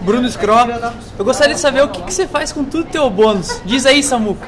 Bruno Scro. Eu gostaria de saber o que, que você faz com tudo teu bônus. Diz aí, Samuca.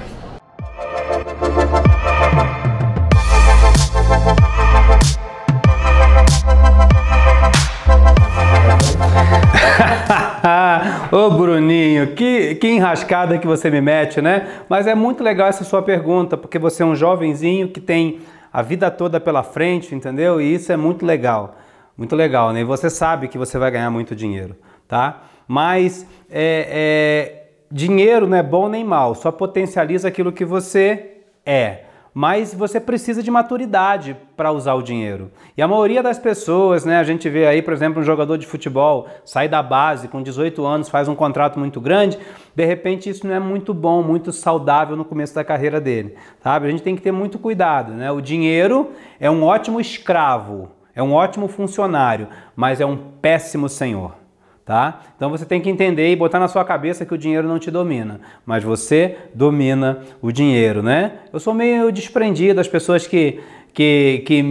Ô Bruninho, que, que enrascada que você me mete, né? Mas é muito legal essa sua pergunta, porque você é um jovenzinho que tem a vida toda pela frente, entendeu? E isso é muito legal. Muito legal, né? E você sabe que você vai ganhar muito dinheiro, tá? Mas é, é, dinheiro não é bom nem mal, só potencializa aquilo que você é mas você precisa de maturidade para usar o dinheiro. E a maioria das pessoas, né, a gente vê aí, por exemplo, um jogador de futebol sai da base com 18 anos, faz um contrato muito grande, de repente isso não é muito bom, muito saudável no começo da carreira dele, sabe? A gente tem que ter muito cuidado, né? O dinheiro é um ótimo escravo, é um ótimo funcionário, mas é um péssimo senhor tá? Então você tem que entender e botar na sua cabeça que o dinheiro não te domina, mas você domina o dinheiro, né? Eu sou meio desprendido, as pessoas que, que, que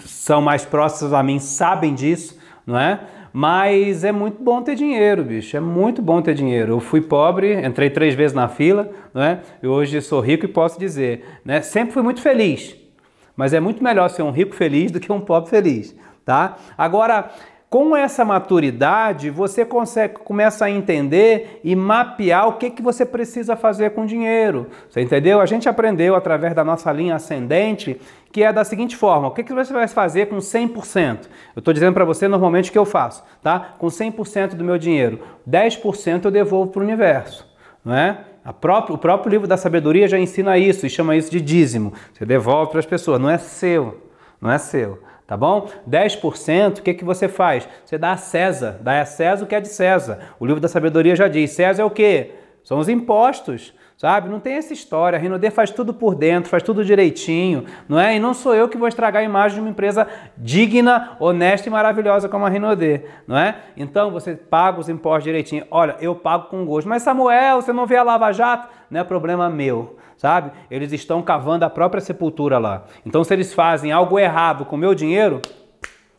são mais próximas a mim sabem disso, não é? Mas é muito bom ter dinheiro, bicho. É muito bom ter dinheiro. Eu fui pobre, entrei três vezes na fila, não é? E hoje sou rico e posso dizer, né? Sempre fui muito feliz. Mas é muito melhor ser um rico feliz do que um pobre feliz, tá? Agora, com essa maturidade, você consegue começa a entender e mapear o que, que você precisa fazer com o dinheiro. Você entendeu? A gente aprendeu através da nossa linha ascendente que é da seguinte forma: o que, que você vai fazer com 100%? Eu estou dizendo para você normalmente o que eu faço, tá? Com 100% do meu dinheiro, 10% eu devolvo para o universo, não é? O próprio livro da sabedoria já ensina isso e chama isso de dízimo. Você devolve para as pessoas, não é seu, não é seu tá bom? 10%, o que, que você faz? Você dá a César, dá a César o que é de César. O livro da sabedoria já diz, César é o quê? São os impostos, sabe? Não tem essa história. A Rinode faz tudo por dentro, faz tudo direitinho, não é? E não sou eu que vou estragar a imagem de uma empresa digna, honesta e maravilhosa como a Rinode, não é? Então você paga os impostos direitinho. Olha, eu pago com gosto. Mas Samuel, você não vê a Lava Jato? Não é problema meu sabe? Eles estão cavando a própria sepultura lá. Então, se eles fazem algo errado com o meu dinheiro,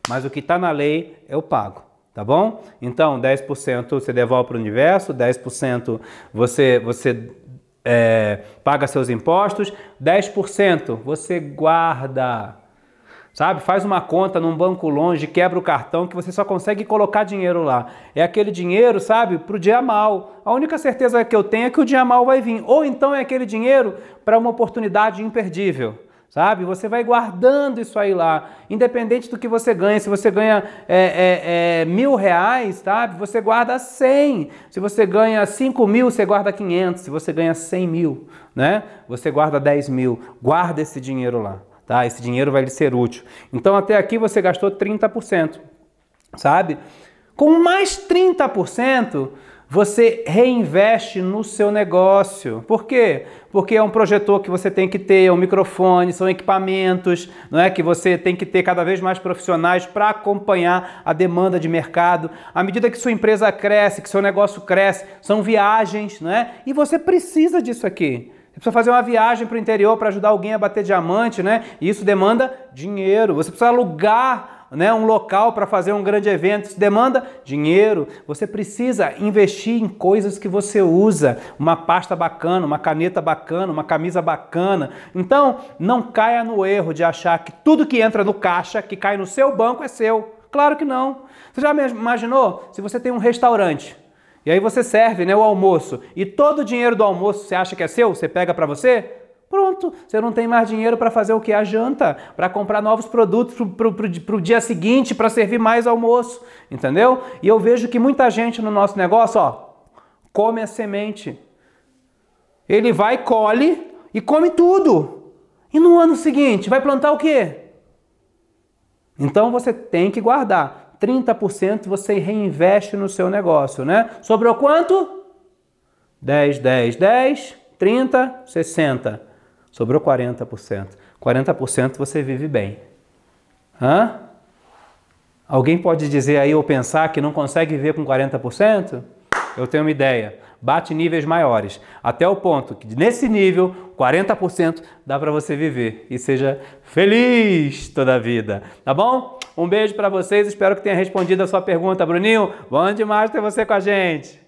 mas o que está na lei eu pago. Tá bom? Então, 10% você devolve para o universo, 10% você, você é, paga seus impostos, 10% você guarda. Sabe? Faz uma conta num banco longe, quebra o cartão que você só consegue colocar dinheiro lá. É aquele dinheiro, sabe, para o dia mal. A única certeza que eu tenho é que o dia mal vai vir. Ou então é aquele dinheiro para uma oportunidade imperdível. Sabe? Você vai guardando isso aí lá, independente do que você ganha. Se você ganha é, é, é, mil reais, sabe? Você guarda cem. Se você ganha cinco mil, você guarda quinhentos. Se você ganha cem mil, né? Você guarda dez mil. Guarda esse dinheiro lá tá? Esse dinheiro vai lhe ser útil. Então até aqui você gastou 30%, sabe? Com mais 30%, você reinveste no seu negócio. Por quê? Porque é um projetor que você tem que ter, é um microfone, são equipamentos, não é que você tem que ter cada vez mais profissionais para acompanhar a demanda de mercado. À medida que sua empresa cresce, que seu negócio cresce, são viagens, não é? E você precisa disso aqui. Precisa fazer uma viagem para o interior para ajudar alguém a bater diamante, né? E isso demanda dinheiro. Você precisa alugar né, um local para fazer um grande evento, isso demanda dinheiro. Você precisa investir em coisas que você usa, uma pasta bacana, uma caneta bacana, uma camisa bacana. Então, não caia no erro de achar que tudo que entra no caixa, que cai no seu banco, é seu. Claro que não. Você já imaginou se você tem um restaurante? E aí você serve né, o almoço e todo o dinheiro do almoço você acha que é seu? Você pega para você? Pronto, você não tem mais dinheiro para fazer o que? A janta, para comprar novos produtos para o dia seguinte, para servir mais almoço, entendeu? E eu vejo que muita gente no nosso negócio, ó, come a semente. Ele vai, colhe e come tudo. E no ano seguinte, vai plantar o quê? Então você tem que guardar. 30% você reinveste no seu negócio, né? Sobrou quanto? 10, 10, 10, 30, 60. Sobrou 40%. 40% você vive bem. Hã? Alguém pode dizer aí ou pensar que não consegue viver com 40%? Eu tenho uma ideia. Bate níveis maiores, até o ponto que nesse nível, 40% dá para você viver e seja feliz toda a vida, tá bom? Um beijo para vocês, espero que tenha respondido a sua pergunta, Bruninho. Bom demais ter você com a gente.